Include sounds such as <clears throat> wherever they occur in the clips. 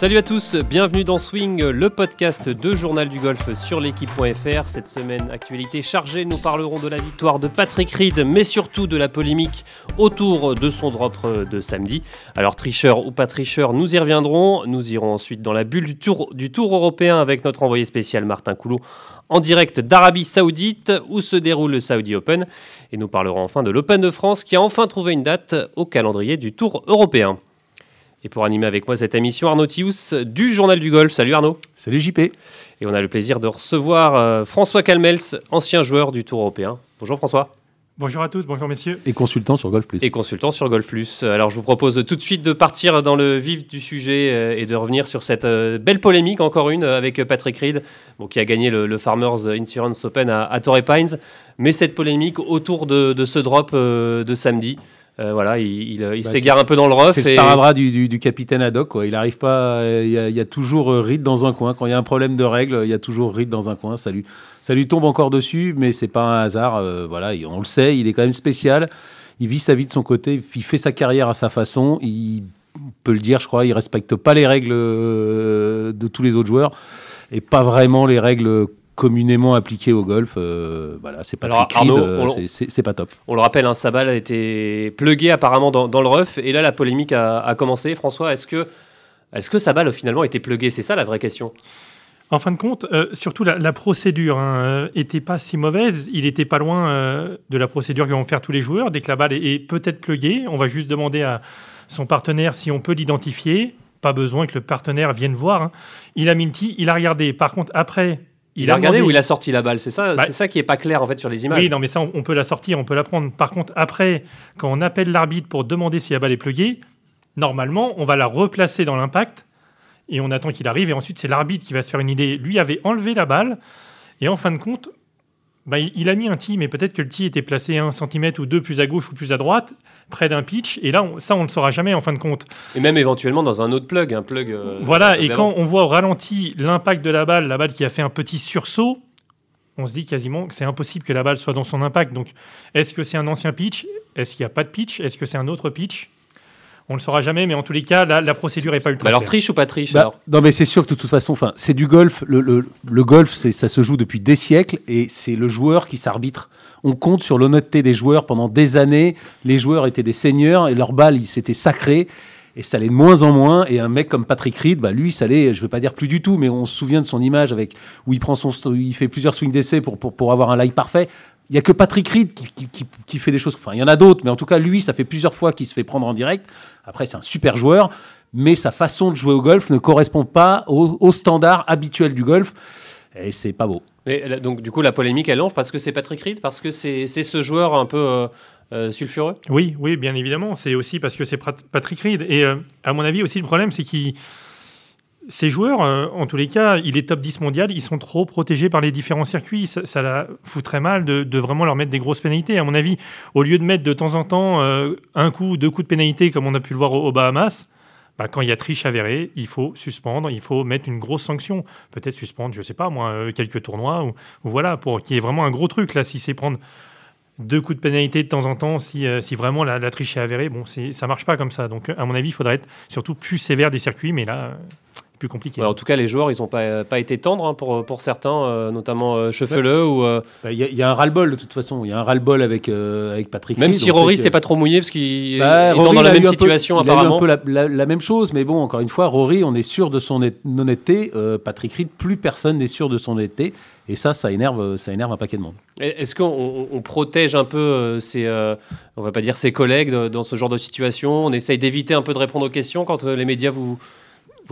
Salut à tous, bienvenue dans Swing, le podcast de Journal du Golf sur l'équipe.fr. Cette semaine, actualité chargée, nous parlerons de la victoire de Patrick Reed, mais surtout de la polémique autour de son drop de samedi. Alors, tricheur ou pas tricheur, nous y reviendrons. Nous irons ensuite dans la bulle du tour, du tour européen avec notre envoyé spécial Martin Coulot en direct d'Arabie Saoudite où se déroule le Saudi Open. Et nous parlerons enfin de l'Open de France qui a enfin trouvé une date au calendrier du Tour européen. Et pour animer avec moi cette émission, Arnaud Tius du Journal du Golf. Salut Arnaud. Salut JP. Et on a le plaisir de recevoir euh, François Calmels, ancien joueur du Tour européen. Bonjour François. Bonjour à tous, bonjour messieurs. Et consultant sur Golf Plus. Et consultant sur Golf Plus. Alors je vous propose tout de suite de partir dans le vif du sujet euh, et de revenir sur cette euh, belle polémique, encore une, avec Patrick Reed, bon, qui a gagné le, Farmers Insurance Open à, Torrey Pines. Mais cette polémique autour de, ce drop de samedi. Euh, voilà, il, il, bah, s'égare un peu dans le rough. C'est le sparadrap du, du, capitaine Haddock. Quoi. Il arrive pas. Il y, a, toujours euh, Reed dans un coin. Quand il y a un problème de règles, il y a toujours Reed dans un coin. Ça lui, ça lui tombe encore dessus, mais c'est pas un hasard. Euh, voilà, on le sait, il est quand même spécial. Il vit sa vie de son côté. Il fait sa carrière à sa façon. Il peut le dire, je crois. Il respecte pas les règles de tous les autres joueurs et pas vraiment les règles communément appliqué au golf. Euh, voilà, c'est pas euh, c'est pas top. On le rappelle, un hein, Sabal a été plugué apparemment dans, le rough, et là la polémique a, commencé. François, est-ce que, est-ce que Sabal finalement a été plugué? C'est ça la vraie question. En fin de compte, euh, surtout la, procédure hein, était pas si mauvaise. Il était pas loin de la procédure que vont faire tous les joueurs. Dès que la balle est, peut-être pluguée, on va juste demander à son partenaire si on peut l'identifier. Pas besoin que le partenaire vienne voir. Hein. Il a mis le tee, il a regardé. Par contre, après, il, a, regardé ou il a sorti la balle C'est ça, bah, c'est ça qui est pas clair en fait sur les images. Oui, non, mais ça, on, peut la sortir, on peut la prendre. Par contre, après, quand on appelle l'arbitre pour demander si la balle est pluguée, normalement, on va la replacer dans l'impact et on attend qu'il arrive. Et ensuite, c'est l'arbitre qui va se faire une idée. Lui avait enlevé la balle et en fin de compte, bah, il, a mis un tee, mais peut-être que le tee était placé un centimètre ou deux plus à gauche ou plus à droite, près d'un pitch. Et là, ça, on ne le saura jamais en fin de compte. Et même éventuellement dans un autre plug, un plug. Euh, voilà, et quand on voit au ralenti l'impact de la balle, la balle qui a fait un petit sursaut, on se dit quasiment que c'est impossible que la balle soit dans son impact. Donc, est-ce que c'est un ancien pitch? Est-ce qu'il n'y a pas de pitch? Est-ce que c'est un autre pitch? On ne le saura jamais, mais en tous les cas, la, procédure n'est pas ultra. alors triche ou pas triche bah, Non, mais c'est sûr que de toute façon, c'est du golf. Le, le, le golf, ça se joue depuis des siècles et c'est le joueur qui s'arbitre. On compte sur l'honnêteté des joueurs pendant des années. Les joueurs étaient des seigneurs et leur balle, c'était sacré. Et ça allait de moins en moins. Et un mec comme Patrick Reed, bah lui, ça allait, je ne veux pas dire plus du tout, mais on se souvient de son image avec où il prend son, il fait plusieurs swings d'essai pour, pour, pour, avoir un live parfait. Il n'y a que Patrick Reed qui, qui, qui, fait des choses. Enfin, il y en a d'autres, mais en tout cas, lui, ça fait plusieurs fois qu'il se fait prendre en direct. Après, c'est un super joueur, mais sa façon de jouer au golf ne correspond pas au, au standard habituel du golf. Et c'est pas beau. Et donc, du coup, la polémique, elle lance parce que c'est Patrick Reed, parce que c'est ce joueur un peu euh, euh, sulfureux? Oui, oui, bien évidemment. C'est aussi parce que c'est Patrick Reed. Et euh, à mon avis, aussi, le problème, c'est qu'il ces joueurs, en tous les cas, il est top 10 mondial, ils sont trop protégés par les différents circuits. Ça, la fout très mal de, vraiment leur mettre des grosses pénalités. À mon avis, au lieu de mettre de temps en temps un coup, deux coups de pénalité, comme on a pu le voir aux, Bahamas, bah, quand il y a triche avérée, il faut suspendre, il faut mettre une grosse sanction. Peut-être suspendre, je ne sais pas, moi, quelques tournois, ou, voilà, pour qu'il y ait vraiment un gros truc. Là, si c'est prendre deux coups de pénalité de temps en temps, si, euh, vraiment la, triche est avérée, bon, ça marche pas comme ça. Donc, à mon avis, il faudrait être surtout plus sévère des circuits, mais là, plus compliqué. en tout cas, les joueurs, ils n'ont pas, pas été tendres hein, pour, pour certains, euh, notamment euh. Euh, bah, il y, a un ras-le-bol de toute façon. Il y a un ras-le-bol avec, avec Patrick. Même si Rory s'est pas trop mouillé parce qu'il bah, est dans la même situation apparemment. Il a eu un peu la, même chose, mais bon, encore une fois, Rory, on est sûr de son honnêteté. Patrick Reed, plus personne n'est sûr de son honnêteté. Et ça, ça énerve, ça énerve un paquet de monde. Est-ce qu'on protège un peu ses, on va pas dire ses collègues dans ce genre de situation? On essaye d'éviter un peu de répondre aux questions quand les médias vous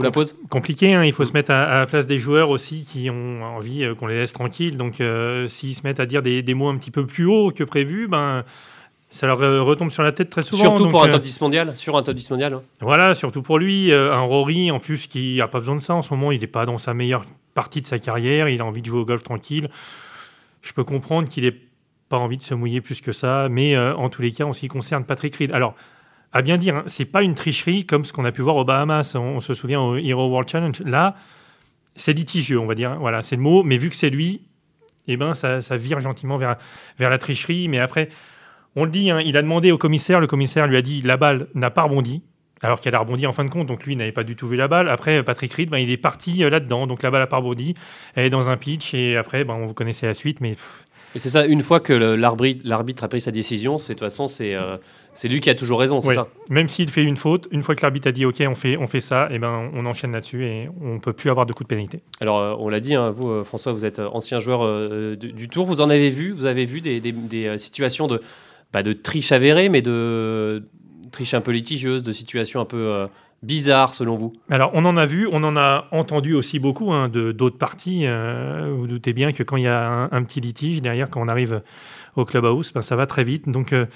la pose Compliqué, hein. il faut se mettre à, la place des joueurs aussi qui ont envie euh, qu'on les laisse tranquilles. Donc euh, s'ils se mettent à dire des, mots un petit peu plus hauts que prévu, ben, ça leur euh, retombe sur la tête très souvent. Surtout pour un top 10 mondial, sur un top 10 mondial. Hein. Voilà, surtout pour lui. un Rory, en plus, qui n'a pas besoin de ça en ce moment, il n'est pas dans sa meilleure partie de sa carrière, il a envie de jouer au golf tranquille. Je peux comprendre qu'il n'ait pas envie de se mouiller plus que ça, mais en tous les cas, en ce qui concerne Patrick Reed. Alors, à bien dire, hein, c'est pas une tricherie comme ce qu'on a pu voir aux Bahamas. On, se souvient au Hero World Challenge. Là, c'est litigieux, on va dire. Voilà, c'est le mot. Mais vu que c'est lui, eh ben, ça, vire gentiment vers, vers la tricherie. Mais après, on le dit, hein, il a demandé au commissaire. Le commissaire lui a dit la balle n'a pas rebondi. alors qu'elle a rebondi en fin de compte, donc lui n'avait pas du tout vu la balle. Après, Patrick Reed, ben, il est parti euh, là-dedans, donc la balle a pas rebondi, elle est dans un pitch, et après, ben, vous connaissez la suite, mais Et c'est ça, une fois que l'arbitre a pris sa décision, c'est de toute façon, c'est euh, lui qui a toujours raison, c'est Ouais. ça? Même s'il fait une faute, une fois que l'arbitre a dit OK, on fait, on fait ça, et ben on enchaîne là-dessus et on peut plus avoir de coup de pénalité. Alors, euh, on l'a dit, hein, vous, euh, François, vous êtes ancien joueur du, du Tour. Vous en avez vu Vous avez vu des, des- des, situations de, bah, de triche avérée, mais de triche un peu litigieuse, de situations un peu bizarres, selon vous? Alors, on en a vu, on en a entendu aussi beaucoup hein, de d'autres parties. euh, vous doutez bien que quand il y a un, un petit litige derrière, quand on arrive au clubhouse, ben, ça va très vite. Donc, euh,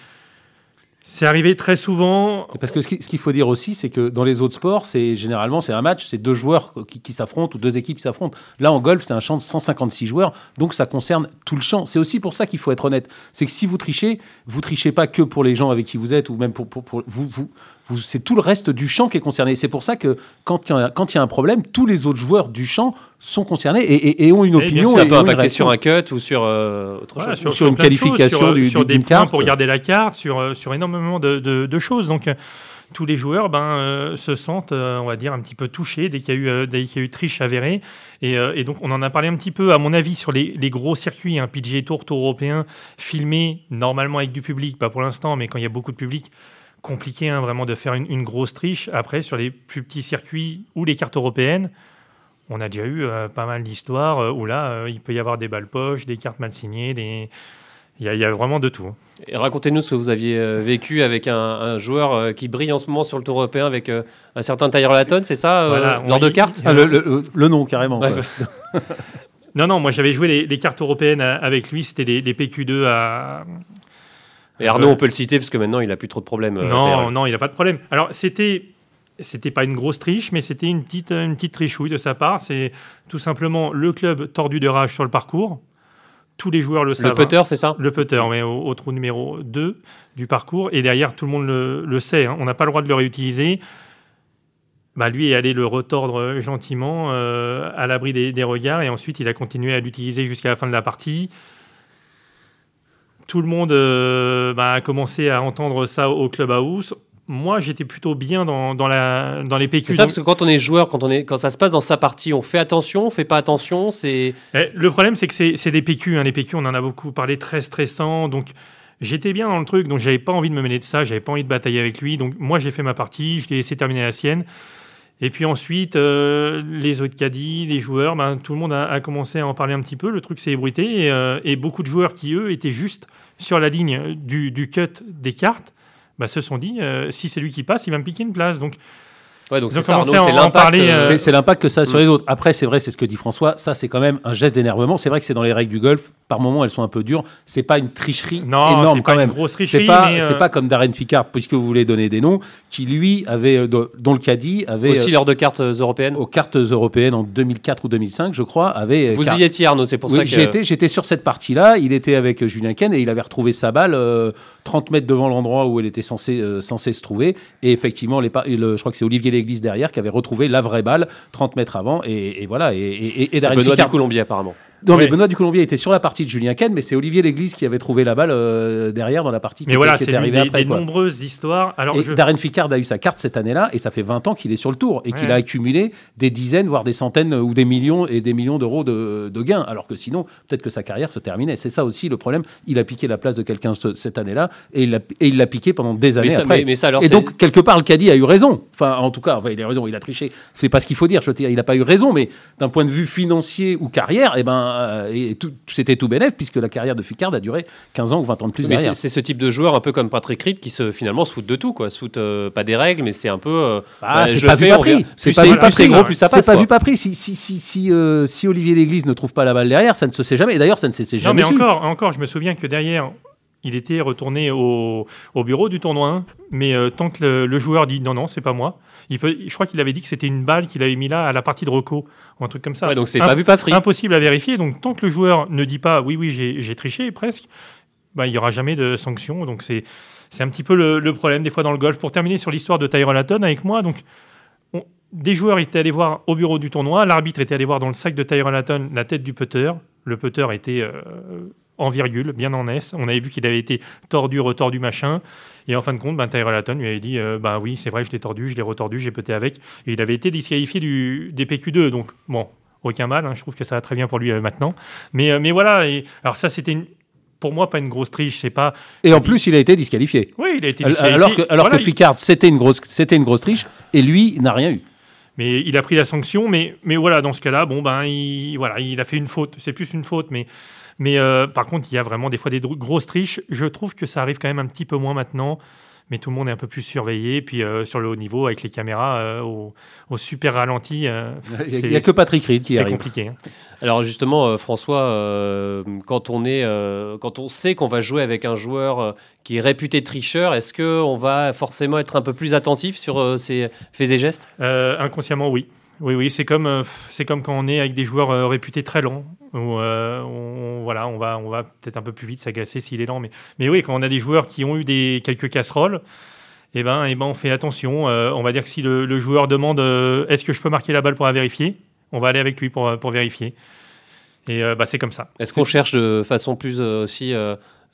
c'est arrivé très souvent. Et Parce que ce qui- ce qu'il faut dire aussi, c'est que dans les autres sports, c'est généralement c'est un match, c'est deux joueurs qui, qui s'affrontent ou deux équipes qui s'affrontent. Là, en golf, c'est un champ de 156 joueurs, donc ça concerne tout le champ. C'est aussi pour ça qu'il faut être honnête. C'est que si vous trichez, vous trichez pas que pour les gens avec qui vous êtes ou même pour, pour, pour- vous, vous, vous- c'est tout le reste du champ qui est concerné. C'est pour ça que quand il y, a- quand il y a un problème, tous les autres joueurs du champ sont concernés et, et- et ont une opinion. Ça peut impacter sur un cut ou sur euh, autre Voilà, chose. sur une qualification sur, du- sur des points carte. pour garder la carte, sur, euh, sur énormément de, de- de choses. Donc, euh, tous les joueurs ben, euh, se sentent, euh, on va dire, un petit peu touchés dès qu'il y a eu, euh, dès qu'il y a eu triche avérée. Et, euh, et donc, on en a parlé un petit peu, à mon avis, sur les, les gros circuits, un PGA Tour, Tour européen, filmé normalement avec du public, pas pour l'instant, mais quand il y a beaucoup de public, compliqué hein, vraiment de faire une, une grosse triche. Après, sur les plus petits circuits ou les cartes européennes, on a déjà eu euh, pas mal d'histoires euh, où là, euh, il peut y avoir des balles poches, des cartes mal signées, des... il, y a, il y a vraiment de tout. hein. Et Racontez-nous ce que vous aviez euh, vécu avec un, un joueur euh, qui brille en ce moment sur le Tour européen avec euh, un certain Tyler Laton, c'est ça, euh, Voilà, lors de y- cartes Ah, le, le- le nom carrément. Ouais, quoi. <laughs> Non, non, moi j'avais joué les, les cartes européennes à- avec lui, c'était les, les PQ2 à... Et Arnaud, on peut le citer parce que maintenant il a plus trop de problèmes. euh, non, non, il n'a pas de problème. Alors c'était... C'était pas une grosse triche, mais c'était une petite, une petite trichouille de sa part. C'est tout simplement le club tordu de rage sur le parcours. Tous les joueurs le savent. Le putter, c'est ça? Le putter, mais au, au trou numéro 2 du parcours. Et derrière, tout le monde le, le sait. hein. On n'a pas le droit de le réutiliser. Bah, lui est allé le retordre gentiment euh, à l'abri des, des regards. Et ensuite, il a continué à l'utiliser jusqu'à la fin de la partie. Tout le monde euh, bah, a commencé à entendre ça au clubhouse. Moi, j'étais plutôt bien dans, dans, la, dans les PQ. C'est ça, donc- parce que quand on est joueur, quand, on est, quand ça se passe dans sa partie, on fait attention, on fait pas attention, c'est... Eh, Le problème, c'est que c'est c'est des PQ. hein. Les PQ, on en a beaucoup parlé, très stressant. Donc, j'étais bien dans le truc. Donc, j'avais pas envie de me mêler de ça. J'avais pas envie de batailler avec lui. Donc, moi, j'ai fait ma partie. Je l'ai laissé terminer la sienne. Et puis ensuite, euh, les autres caddies, les joueurs, ben, tout le monde a, commencé à en parler un petit peu. Le truc s'est ébruité. Et, euh, beaucoup de joueurs qui, eux, étaient juste sur la ligne du, du cut des cartes, ben, se sont dit euh, si c'est lui qui passe, il va me piquer une place. Donc, Ouais, donc c'est ça, Arnaud, c'est l'impact. euh, euh, C'est- l'impact que ça a sur Mm. les autres. Après, c'est vrai, c'est ce que dit François. Ça, c'est quand même un geste d'énervement. C'est vrai que c'est dans les règles du golf. Par moments, elles sont un peu dures. C'est pas une tricherie non, énorme c'est quand pas même. une grosse C'est tricherie. pas, euh, c'est pas comme Darren Ficard, puisque vous voulez donner des noms, qui lui avait, do- dont le caddie avait aussi euh, lors de cartes européennes. aux cartes européennes en 2004 ou 2005, je crois, avait. Vous car- y étiez, Arnaud, c'est pour Oui, ça que... j'étais, j'étais sur cette partie-là. Il était avec Julien Ken et il avait retrouvé sa balle euh, 30 mètres devant l'endroit où elle était censée, euh, censée se trouver. Et effectivement, les le- je crois que c'est Olivier Léglise derrière qui avait retrouvé la vraie balle 30 mètres avant. Et, et voilà. Et, et, et Benoît Ficard- du Colombier, apparemment. Non, mais Oui. Benoît du Colombier était sur la partie de Julien Ken, mais c'est Olivier Léglise qui avait trouvé la balle euh, derrière dans la partie qui, Mais voilà, qui c'est était arrivée des, après. des quoi. nombreuses histoires. Alors, Et je... Darren Ficard a eu sa carte cette année-là, et ça fait 20 ans qu'il est sur le tour, et qu'il a accumulé des dizaines, voire des centaines ou des millions et des millions d'euros de, de gains, alors que sinon, peut-être que sa carrière se terminait. C'est ça aussi le problème. Il a piqué la place de quelqu'un ce- cette année-là, et il l'a et il l'a piqué pendant des années Mais ça, après. mais, mais ça, alors, et c'est- donc, quelque part, le caddie a eu raison. Enfin, en tout cas, enfin, il a raison, il a triché. C'est pas ce qu'il faut dire. Je veux dire, il n'a pas eu raison, mais d'un point de vue financier ou carrière, eh ben, euh, et tout- c'était tout bénef, puisque la carrière de Ficard a duré 15 ans ou 20 ans de plus mais derrière. c'est c'est ce type de joueur, un peu comme Patrick Reed, qui se, finalement se fout de tout, quoi. Se fout euh, pas des règles, mais c'est un peu. euh, Ah, bah, c'est je pas vu pas pris. C'est pas vu pas pris. gros, plus ça passe. C'est pas quoi. vu pas pris. Si, si, si, si, euh, si Olivier Léglise ne trouve pas la balle derrière, ça ne se sait jamais. Et d'ailleurs, ça ne s'est Non, jamais mais su. encore, encore, je me souviens que derrière, il était retourné au, au bureau du tournoi 1, mais euh, tant que le, le joueur dit non, non, c'est pas moi, il peut, je crois qu'il avait dit que c'était une balle qu'il avait mis là à la partie de Reco, ou un truc comme ça. Ouais, donc c'est pas vu, pas pris. Impossible à vérifier. Donc, tant que le joueur ne dit pas oui, oui, j'ai triché presque, bah, il n'y aura jamais de sanction. Donc, c'est c'est un petit peu le, le problème des fois dans le golf. Pour terminer sur l'histoire de Tyrell Hatton avec moi, donc, on- des joueurs étaient allés voir au bureau du tournoi, l'arbitre était allé voir dans le sac de Tyrell Hatton la tête du putter. Le putter était euh, en virgule, bien en S. On avait vu qu'il avait été tordu, retordu, machin. Et en fin de compte, ben, Tyrell Hatton lui avait dit bah oui, c'est vrai, je l'ai tordu, je l'ai retordu, j'ai pété avec. Et il avait été disqualifié du, des PQ2. Donc, bon, aucun mal. Hein, je trouve que ça va très bien pour lui maintenant. Mais, mais voilà. Et, alors, ça, c'était une, pour moi pas une grosse triche, c'est pas. Et en plus, il a été disqualifié. Oui, il a été disqualifié. Alors que, alors que Ficard, c'était une grosse, c'était une grosse triche, et lui n'a rien eu. Mais il a pris la sanction, mais, mais voilà, dans ce cas-là, bon ben, il, voilà, il a fait une faute. C'est plus une faute, mais, mais euh, par contre, il y a vraiment des fois des grosses triches. Je trouve que ça arrive quand même un petit peu moins maintenant mais tout le monde est un peu plus surveillé. Puis euh, sur le haut niveau, avec les caméras euh, au, super ralenti, euh, il n'y a, que Patrick Reed qui arrive. C'est compliqué. Hein. Alors justement, François, quand on est, quand on sait qu'on va jouer avec un joueur qui est réputé tricheur, est-ce que on va forcément être un peu plus attentif sur ses faits et gestes? Inconsciemment, oui. Oui, oui, c'est comme, euh, c'est comme quand on est avec des joueurs euh, réputés très lents. Où, euh, on, voilà, on va, on va peut-être un peu plus vite s'agacer s'il est lent. Mais, mais oui, quand on a des joueurs qui ont eu des, quelques casseroles, eh ben, eh ben, on fait attention. on va dire que si le, joueur demande est-ce que je peux marquer la balle pour la vérifier, on va aller avec lui pour, pour vérifier. Et bah, c'est comme ça. Est-ce qu'on cherche de façon plus aussi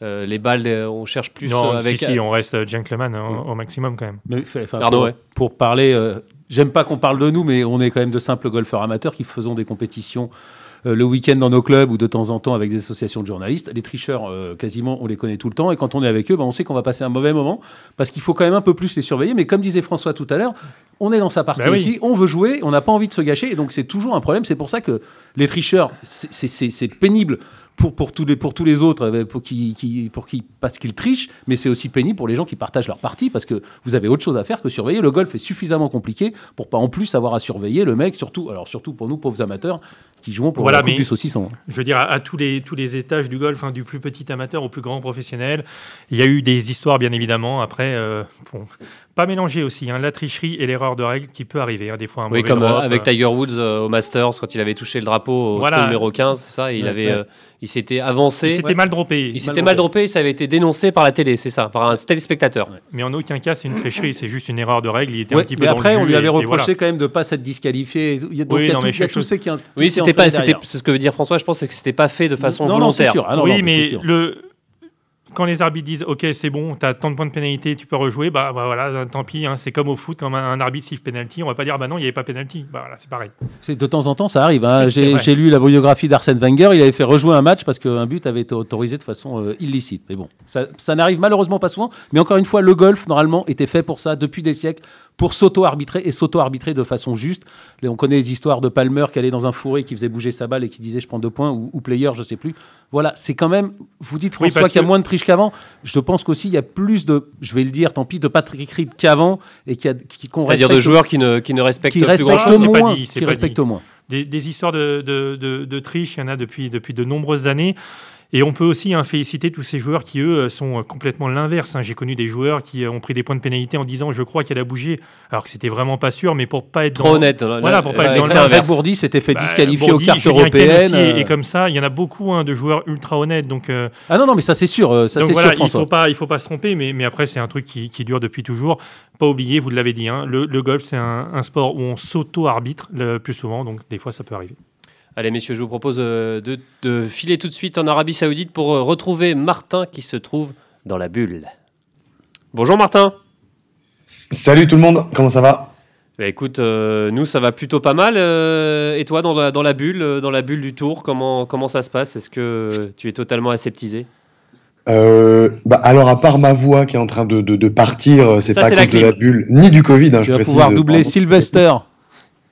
les balles, on cherche plus non, avec. Si, si, on reste gentleman au, maximum quand même. Mais, pour, pour, parler J'aime pas qu'on parle de nous, mais on est quand même de simples golfeurs amateurs qui faisons des compétitions euh, le week-end dans nos clubs ou de temps en temps avec des associations de journalistes. Les tricheurs, euh, quasiment, on les connaît tout le temps. Et quand on est avec eux, ben, on sait qu'on va passer un mauvais moment parce qu'il faut quand même un peu plus les surveiller. Mais comme disait François tout à l'heure, on est dans sa partie aussi, ben on veut jouer, on n'a pas envie de se gâcher. Et donc c'est toujours un problème. C'est pour ça que les tricheurs, c'est pénible pour, pour, tous les, pour tous les autres, euh, pour qui, qui, pour qui, parce qu'ils trichent, mais c'est aussi pénible pour les gens qui partagent leur partie, parce que vous avez autre chose à faire que surveiller. Le golf est suffisamment compliqué pour pas en plus avoir à surveiller le mec, surtout, alors surtout pour nous pauvres amateurs qui jouons pour voilà, la du saucisson. Je veux dire, à, tous, les, tous les étages du golf, hein, du plus petit amateur au plus grand professionnel, il y a eu des histoires, bien évidemment. Après, euh, pas mélanger aussi hein, la tricherie et l'erreur de règle qui peut arriver. Hein, des fois, un oui, comme euh, avec Tiger Woods au Masters, quand il avait touché le drapeau au numéro 15, ça, il avait il s'était avancé. Il s'était mal droppé. Il s'était mal droppé et ça avait été dénoncé par la télé, c'est ça, par un téléspectateur. Mais en aucun cas, c'est une tricherie, c'est juste une erreur de règle. Il était un petit peu mais après, on lui avait reproché quand même de ne pas s'être disqualifié. Il y a, donc, oui, il y a, tout, qui Oui, c'était pas. C'est ce que veut dire François, je pense, c'est que c'était pas fait de façon volontaire. Non, sûr. oui, mais le quand les arbitres disent OK, c'est bon, tu as tant de points de pénalité, tu peux rejouer, bah, bah voilà, tant pis, hein, c'est comme au foot, comme un, arbitre siffle penalty, on va pas dire bah non, il n'y avait pas penalty. Bah voilà, c'est pareil. De temps en temps, ça arrive. Hein. <laughs> J'ai lu la biographie d'Arsène Wenger, il avait fait rejouer un match parce qu'un but avait été autorisé de façon euh, illicite. Mais bon, ça, ça n'arrive malheureusement pas souvent. Mais encore une fois, le golf, normalement, était fait pour ça depuis des siècles pour s'auto-arbitrer et s'auto-arbitrer de façon juste. on connaît les histoires de Palmer qui allait dans un fourré, qui faisait bouger sa balle et qui disait je prends deux points, ou, player, je sais plus. Voilà, c'est quand même. Vous dites François qu'il y a moins de triche qu'avant. Je pense qu'aussi il y a plus de, je vais le dire, tant pis, de Patrick Reed qu'avant et qui, qui C'est-à-dire de joueurs qui ne, qui ne respectent qui plus grand-chose. Moins, qui respectent moins. Des, des, histoires de, de, de, de, triche, il y en a depuis, depuis de nombreuses années. Et on peut aussi hein, féliciter tous ces joueurs qui, eux, sont complètement l'inverse. Hein. J'ai connu des joueurs qui ont pris des points de pénalité en disant je crois qu'elle a bougé, alors que c'était vraiment pas sûr, mais pour pas être trop honnête. Voilà, pour pas être dans l'inverse. Bourdi s'était fait bah, disqualifier aux cartes européennes. Et, comme ça, il y en a beaucoup hein, de joueurs ultra honnêtes. Donc, euh, Ah non, non, mais ça c'est sûr. Euh, ça, donc voilà, sûr, il faut pas, il faut pas se tromper, mais, mais après c'est un truc qui, qui, dure depuis toujours. Pas oublier, vous l'avez dit, le, le, golf c'est un, un, sport où on s'auto-arbitre le plus souvent, donc des fois ça peut arriver. Allez, messieurs, je vous propose euh, de, filer tout de suite en Arabie Saoudite pour euh, retrouver Martin qui se trouve dans la bulle. Bonjour Martin. Salut tout le monde, comment ça va? Bah, Écoute, euh, nous ça va plutôt pas mal. et toi, dans la, dans la bulle, dans la bulle du tour, comment, comment ça se passe? Est-ce que tu es totalement aseptisé? Bah, alors à part ma voix qui est en train de, de, partir, c'est pas à cause de la bulle ni du Covid. Hein, tu vas pouvoir doubler Sylvester.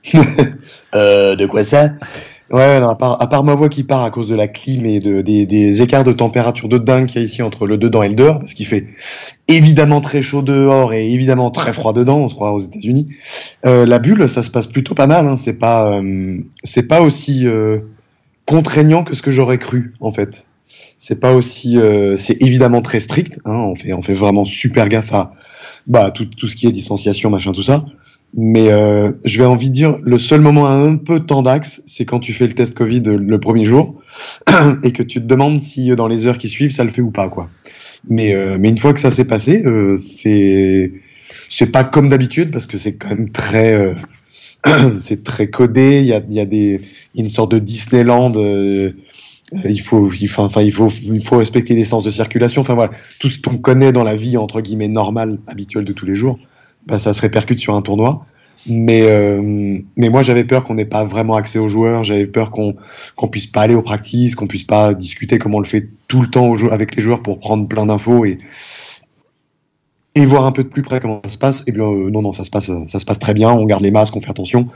<laughs> de quoi ça? Ouais, non, à, part, à, part, ma voix qui part à cause de la clim et de, des, des écarts de température de dingue qu'il y a ici entre le dedans et le dehors, parce qu'il fait évidemment très chaud dehors et évidemment très froid dedans, on se croit aux États-Unis. Euh, la bulle, ça se passe plutôt pas mal. Hein, c'est pas, euh, c'est pas aussi euh, contraignant que ce que j'aurais cru en fait. C'est pas aussi, euh, c'est évidemment très strict. Hein, on fait, on fait vraiment super gaffe à bah tout, tout ce qui est distanciation, machin, tout ça. Mais euh, je vais envie de dire, le seul moment un peu tendax, c'est quand tu fais le test Covid le premier jour <clears throat> et que tu te demandes si euh, dans les heures qui suivent, ça le fait ou pas. quoi. Mais, euh, mais une fois que ça s'est passé, euh, c'est c'est pas comme d'habitude parce que c'est quand même très euh, <clears throat> c'est très codé. Il y a, il y a des une sorte de Disneyland il faut, enfin, il faut, il faut respecter les sens de circulation. Enfin voilà, tout ce qu'on connaît dans la vie entre guillemets normale, habituelle de tous les jours, bah, ça se répercute sur un tournoi. Mais, euh, mais moi, j'avais peur qu'on n'ait pas vraiment accès aux joueurs. J'avais peur qu'on qu'on puisse pas aller aux practices, qu'on puisse pas discuter comme on le fait tout le temps avec les joueurs pour prendre plein d'infos et, et voir un peu de plus près comment ça se passe. Et eh bien, euh, non, non, ça se passe, ça se passe très bien. On garde les masques, on fait attention.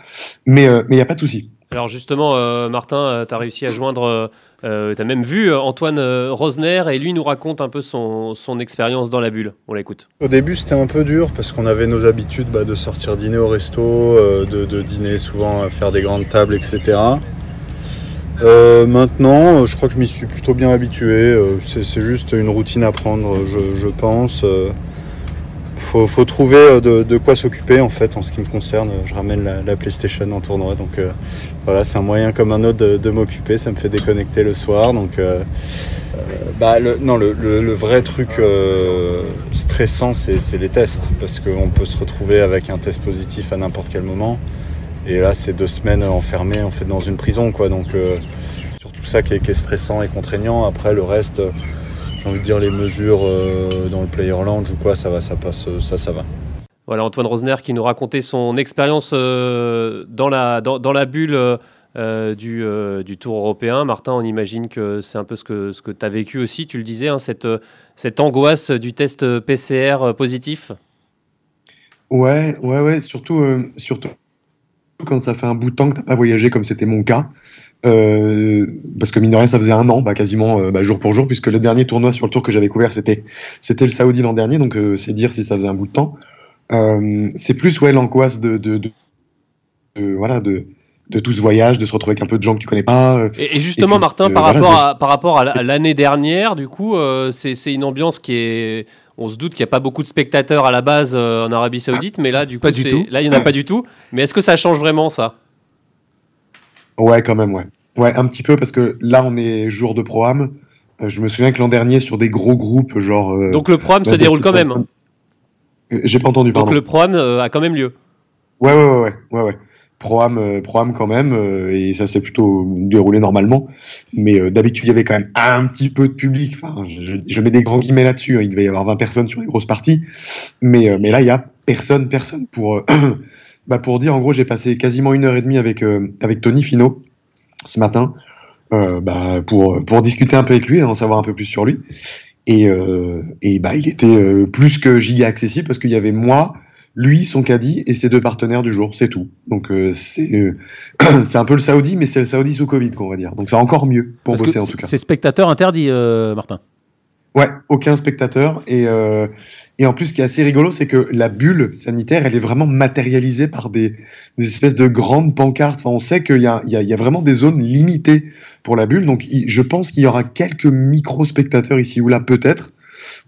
Mais euh, il n'y a pas de souci. Alors justement, Martin, tu as réussi à joindre, tu as même vu Antoine Rosner et lui nous raconte un peu son, expérience dans la bulle. On l'écoute. Au début, c'était un peu dur parce qu'on avait nos habitudes bah, de sortir dîner au resto, de, de, dîner souvent, faire des grandes tables, etc. maintenant, je crois que je m'y suis plutôt bien habitué. c'est juste une routine à prendre, je pense faut, faut trouver euh, de, quoi s'occuper en fait en ce qui me concerne. Je ramène la, PlayStation en tournoi, donc euh, voilà, c'est un moyen comme un autre de, m'occuper. Ça me fait déconnecter le soir, donc euh, bah, le, non, le, vrai truc stressant, c'est les tests parce qu'on peut se retrouver avec un test positif à n'importe quel moment. Et là, c'est deux semaines enfermées en fait dans une prison, quoi. Donc surtout ça qui est, stressant et contraignant. Après, le reste j'ai envie de dire les mesures euh, dans le player lounge ou quoi, ça va, ça passe, euh, ça, ça va. Voilà Antoine Rosner qui nous racontait son expérience euh, dans, la, dans, la bulle du, du, Tour européen. Martin, on imagine que c'est un peu ce que, ce que tu as vécu aussi, tu le disais, hein, cette, cette angoisse du test PCR positif. Ouais, ouais, ouais, surtout, surtout quand ça fait un bout de temps que tu n'as pas voyagé comme c'était mon cas. Euh, parce que mine de rien, ça faisait un an, bah, quasiment euh, bah, jour pour jour, puisque le dernier tournoi sur le tour que j'avais couvert, c'était c'était le Saoudi l'an dernier, donc euh, c'est dire si ça faisait un bout de temps. c'est plus ouais l'angoisse de, de, de, voilà de de tout ce voyage, de se retrouver avec un peu de gens que tu connais pas. Et, justement, Martin, par, rapport à, par rapport à l'année dernière, du coup, c'est une ambiance qui est. On se doute qu'il n'y a pas beaucoup de spectateurs à la base en Arabie Saoudite, mais là, du coup, là, il n'y en a pas du tout. Mais est-ce que ça change vraiment ça? Ouais, quand même, ouais. Ouais, un petit peu, parce que là, on est jour de Pro-Am. Euh, je me souviens que l'an dernier, sur des gros groupes, genre. Euh, Donc le Pro-Am se déroule quand même euh, J'ai pas entendu, pardon. Donc le Pro-Am a quand même lieu Ouais, ouais, ouais, ouais. ouais. Pro-Am, quand même, et ça s'est plutôt déroulé normalement. Mais d'habitude, il y avait quand même un petit peu de public. Enfin, je, mets des grands guillemets là-dessus. Hein. Il devait y avoir 20 personnes sur les grosses parties. Mais, mais là, il y a personne, personne pour. <clears throat> Bah pour dire, en gros, j'ai passé quasiment une heure et demie avec, euh, avec Tony Fino ce matin euh, bah, pour, pour discuter un peu avec lui et en savoir un peu plus sur lui. Et, euh, et bah, il était plus que giga accessible parce qu'il y avait moi, lui, son caddie et ses deux partenaires du jour, c'est tout. Donc c'est <clears throat> c'est un peu le Saoudi, mais c'est le Saoudi sous Covid, qu'on va dire. Donc c'est encore mieux pour bosser en tout cas. C'est spectateur interdit, Martin. Ouais, aucun spectateur et et en plus, ce qui est assez rigolo, c'est que la bulle sanitaire, elle est vraiment matérialisée par des, espèces de grandes pancartes. On sait qu'il y a, vraiment des zones limitées pour la bulle. Donc, je pense qu'il y aura quelques micro-spectateurs ici ou là, peut-être,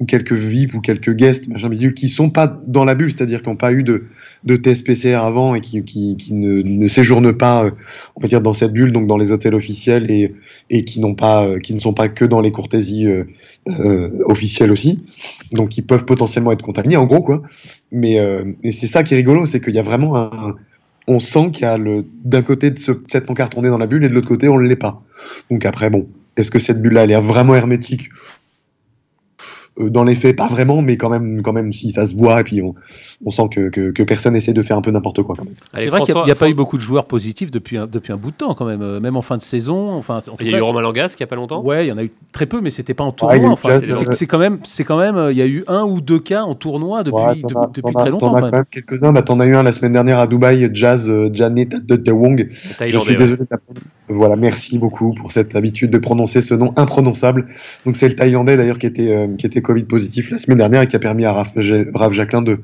ou quelques VIP ou quelques guests, machin qui sont pas dans la bulle, c'est-à-dire qui n'ont pas eu de, de test PCR avant et qui, qui, qui ne, ne, séjournent pas, euh, on va dire, dans cette bulle, donc dans les hôtels officiels et, et qui n'ont pas, euh, qui ne sont pas que dans les courtésies euh, euh, officielles aussi, donc qui peuvent potentiellement être contaminés, en gros, quoi. Mais et c'est ça qui est rigolo, c'est qu'il y a vraiment un, on sent qu'il y a le, d'un côté de ce, cette pancarte, on est dans la bulle et de l'autre côté, on ne l'est pas. Donc après, bon, est-ce que cette bulle-là, elle est vraiment hermétique euh, dans les faits, pas vraiment, mais quand même, quand même, si ça se voit, et puis on, on sent que, que, personne essaie de faire un peu n'importe quoi. C'est vrai qu'il n'y a, pas eu beaucoup de joueurs positifs depuis un, depuis un bout de temps, quand même, euh, même en fin de saison. Enfin, il y a eu Romain Langas qui a pas longtemps. Ouais, il y en a eu très peu, mais c'était pas en tournoi. enfin, c'est quand même, c'est quand même, il y a eu un ou deux cas en tournoi depuis, depuis très longtemps. T'en as quand même quelques-uns. Bah, t'en as eu un la semaine dernière à Dubaï, Jazz euh, Janet de Wong. Je suis désolé. Voilà, merci beaucoup pour cette habitude de prononcer ce nom imprononçable. Donc c'est le Thaïlandais d'ailleurs qui était qui était Covid positif la semaine dernière et qui a permis à Raph, Jacquelin de,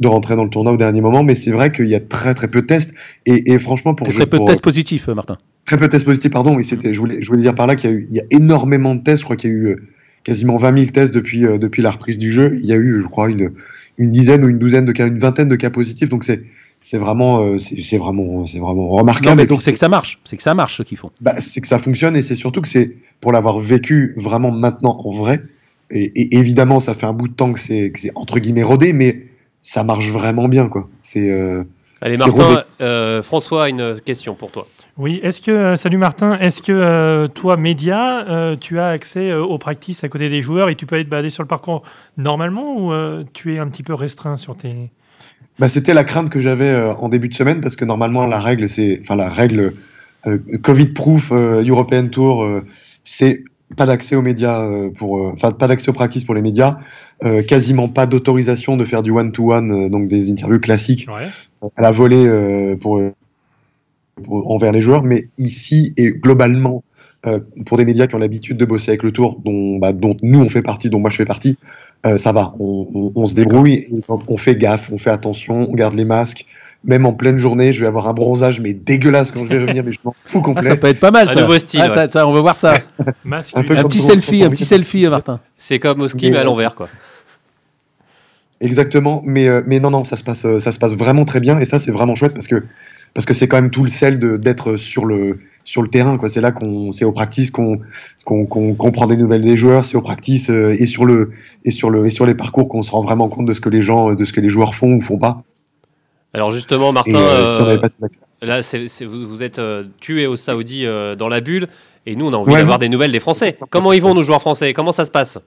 de rentrer dans le tournoi au dernier moment. Mais c'est vrai qu'il y a très très peu de tests. Et, franchement, pour. Très peu de tests positifs, euh, Martin. Très peu de tests positifs, pardon. Oui, c'était, je, voulais, je voulais dire par là qu'il y a, eu, il y a énormément de tests. Je crois qu'il y a eu euh, quasiment 20 000 tests depuis, euh, depuis la reprise du jeu. Il y a eu, je crois, une, une dizaine ou une douzaine de cas, une vingtaine de cas positifs. Donc c'est. C'est vraiment, c'est vraiment, c'est vraiment remarquable. donc c'est que ça marche, c'est que ça marche ce qu'ils font. Bah, c'est que ça fonctionne et c'est surtout que c'est pour l'avoir vécu vraiment maintenant en vrai, et, évidemment, ça fait un bout de temps que c'est entre guillemets rodé, mais ça marche vraiment bien, quoi. C'est. Euh, Allez, Martin, euh, François a une question pour toi. Oui, est-ce que, euh, salut Martin, est-ce que euh, toi, média, euh, tu as accès euh, aux practices à côté des joueurs et tu peux être baladé sur le parcours normalement ou euh, tu es un petit peu restreint sur tes. Bah, c'était la crainte que j'avais euh, en début de semaine parce que normalement la règle c'est enfin la règle euh, Covid proof euh, European Tour euh, c'est pas d'accès aux médias euh, pour euh, enfin pas d'accès aux practices pour les médias euh, quasiment pas d'autorisation de faire du one to one donc des interviews classiques Ouais. à la volée euh, pour, pour- envers les joueurs mais ici et globalement euh, pour des médias qui ont l'habitude de bosser avec le tour dont bah, dont nous on fait partie dont moi je fais partie euh, ça va, on, on- on se débrouille, on, on fait gaffe, on fait attention, on garde les masques. Même en pleine journée, je vais avoir un bronzage mais dégueulasse quand je vais revenir, <laughs> mais je m'en fous Ah, ça peut être pas mal, Un ça. nouveau style, Ah, ça- ça, on va voir ça. <laughs> Un peu un petit selfie, un petit selfie, Martin. C'est comme au ski, Mais, mais à euh, l'envers, quoi. Exactement, mais, euh, mais non, non, ça se, passe, ça se passe vraiment très bien et ça, c'est vraiment chouette parce que parce que c'est quand même tout le sel d'être sur le, sur le terrain. C'est là qu'on c'est au practice qu'on qu'on qu'on prend des nouvelles des joueurs, c'est au practice euh, et, sur le, et, sur le, et sur les parcours qu'on se rend vraiment compte de ce que les gens, de ce que les joueurs font ou font pas. Alors justement, Et Martin, euh, si euh, là, vous, vous êtes euh, tué au Saoudi dans la bulle, et nous, on a envie Ouais, d'avoir des nouvelles des Français. Comment ils vont, nos joueurs français? Comment ça se passe?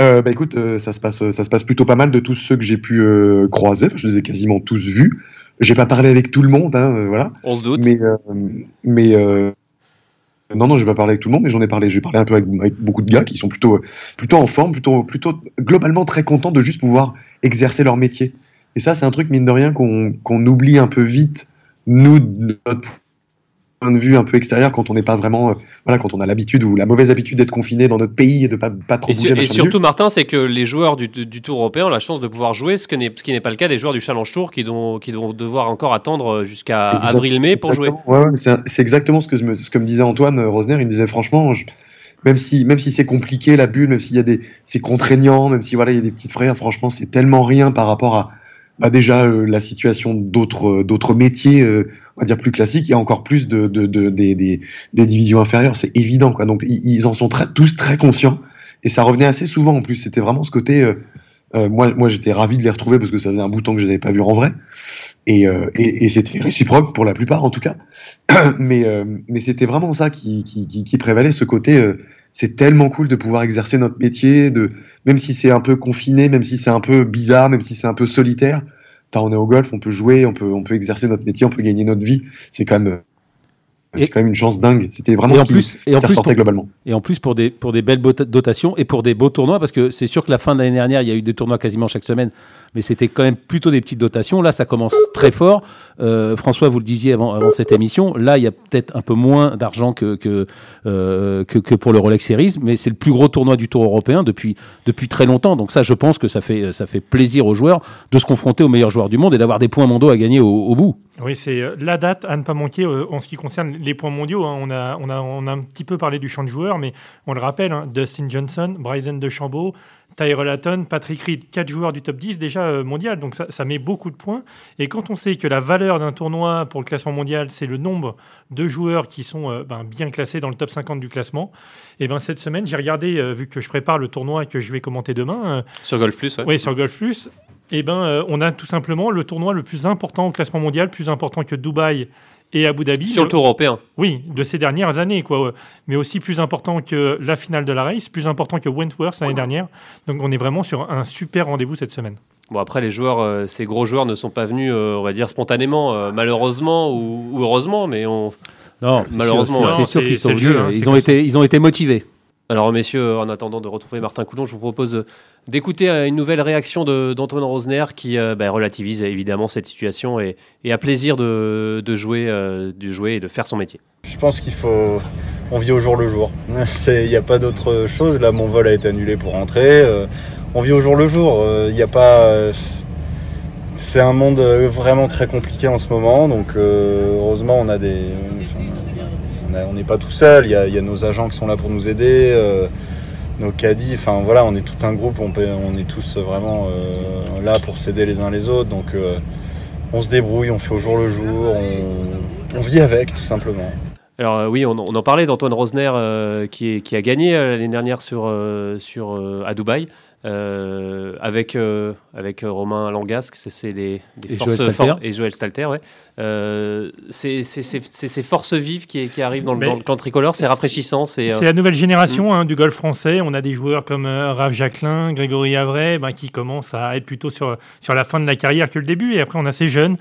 Euh, bah écoute, euh, ça se passe, ça se passe plutôt pas mal de tous ceux que j'ai pu euh, croiser. Enfin, je les ai quasiment tous vus. J'ai pas parlé avec tout le monde, hein, euh, voilà. On se doute. Mais, euh, mais euh, non, non, j'ai pas parlé avec tout le monde, mais j'en ai parlé. J'ai parlé un peu avec, avec beaucoup de gars qui sont plutôt, plutôt en forme, plutôt, plutôt globalement très contents de juste pouvoir exercer leur métier. Et ça, c'est un truc mine de rien qu'on qu'on oublie un peu vite, nous, de notre de vue un peu extérieur, quand on n'est pas vraiment, euh, voilà, quand on a l'habitude ou la mauvaise habitude d'être confiné dans notre pays et de pas, pas trop Et, bouger. sur- et machin surtout, Martin, c'est que les joueurs du, du Tour européen ont la chance de pouvoir jouer, ce, que n'est- ce qui n'est pas le cas des joueurs du Challenge Tour qui, vont- qui vont devoir encore attendre jusqu'à Exact- avril-mai pour jouer. Ouais, c'est exactement ce que, me, ce que me disait Antoine euh, Rosner. Il me disait franchement, je- même si, même si c'est compliqué la bulle, même s'il y a des, c'est contraignant, même si voilà, il y a des petites frayeurs, franchement, c'est tellement rien par rapport à bah, déjà euh, la situation d'autres, euh, d'autres métiers, euh, on va dire plus classiques, et encore plus de, de, de- des, des, des divisions inférieures. C'est évident, quoi. Donc ils, en sont très, tous très conscients, et ça revenait assez souvent en plus. C'était vraiment ce côté. euh, euh, moi, moi j'étais ravi de les retrouver parce que ça faisait un bout de temps que je les avais pas vus en vrai. Et, euh, et, et c'était réciproque pour la plupart en tout cas. <clears throat> mais euh, mais c'était vraiment ça qui, qui, qui, qui prévalait, ce côté. euh, c'est tellement cool de pouvoir exercer notre métier, de même si c'est un peu confiné, même si c'est un peu bizarre, même si c'est un peu solitaire. Putain, on est au golf, on peut jouer, on peut on peut exercer notre métier, on peut gagner notre vie. C'est quand même euh, c'est quand même une chance dingue. C'était vraiment Et ce qui, plus, et en plus, pour, globalement. et en plus pour des pour des belles dotations et pour des beaux tournois parce que c'est sûr que la fin de l'année dernière il y a eu des tournois quasiment chaque semaine mais c'était quand même plutôt des petites dotations là ça commence très fort Euh, François vous le disiez avant, avant cette émission là il y a peut-être un peu moins d'argent que euh, que que pour le Rolex Series mais c'est le plus gros tournoi du Tour européen depuis depuis très longtemps donc ça je pense que ça fait ça fait plaisir aux joueurs de se confronter aux meilleurs joueurs du monde et d'avoir des points mondiaux à gagner au, bout Oui, c'est euh, la date à ne pas manquer en ce qui concerne les points mondiaux. hein. On, a, on, a, on a un petit peu parlé du champ de joueurs, mais on le rappelle hein, Dustin Johnson, Bryson DeChambeau, Tyrell Hatton, Patrick Reed, quatre joueurs du top 10 déjà euh, mondial. Donc ça, ça met beaucoup de points. Et quand on sait que la valeur d'un tournoi pour le classement mondial, c'est le nombre de joueurs qui sont euh, ben, bien classés dans le top 50 du classement, et ben cette semaine, j'ai regardé, euh, vu que je prépare le tournoi que je vais commenter demain, euh, Sur Golf Plus, ouais. oui, sur Golf Plus, eh ben, on a tout simplement le tournoi le plus important au classement mondial, plus important que Dubaï et Abu Dhabi. Sur le Tour européen. Oui, de ces dernières années, quoi. Mais aussi plus important que la finale de la race, plus important que Wentworth l'année dernière. Donc on est vraiment sur un super rendez-vous cette semaine. Bon, après, les joueurs, euh, ces gros joueurs ne sont pas venus, euh, on va dire, spontanément, euh, malheureusement ou, ou heureusement, mais on. non c'est Malheureusement, c'est Non, sûr qu'ils sont venus jeu, hein, ils ont été ils ont été motivés Alors, messieurs, en attendant de retrouver Martin Coulon, je vous propose d'écouter une nouvelle réaction de- d'Antoine Rosner qui euh, bah, relativise évidemment cette situation et, et a plaisir de, de jouer, euh, de jouer et de faire son métier. Je pense qu'il faut. On vit au jour le jour. <laughs> Il n'y a pas d'autre chose. Là, mon vol a été annulé pour rentrer. Euh, on vit au jour le jour. Il n'y a pas. euh, C'est un monde euh, vraiment très compliqué en ce moment. Donc, euh, heureusement, on a des. on n'est pas tout seul. Il y, a, nos agents qui sont là pour nous aider. euh, nos caddies. Enfin, voilà, on est tout un groupe. On, est tous vraiment euh, là pour s'aider les uns les autres. Donc, euh, on se débrouille. On fait au jour le jour. On, vit avec, tout simplement. Alors euh, oui, on, en parlait d'Antoine Rosner euh, qui, a gagné euh, l'année dernière euh, euh, à Dubaï. Euh, avec, euh, avec Romain Langasque, c'est- c'est des, des Et forces Joël for- Stalter. et Joël Stalter, ouais. Euh, c'est c'est- c'est- c'est ces forces vives qui, qui arrivent dans le, Mais- dans le clan tricolore, c'est rafraîchissant. C'est euh, la nouvelle génération Mm. hein, du golf français. On a des joueurs comme euh, Raph Jacquelin, Grégory Avray, ben, qui commencent à être plutôt sur, sur la fin de la carrière que le début. Et après, on a ces jeunes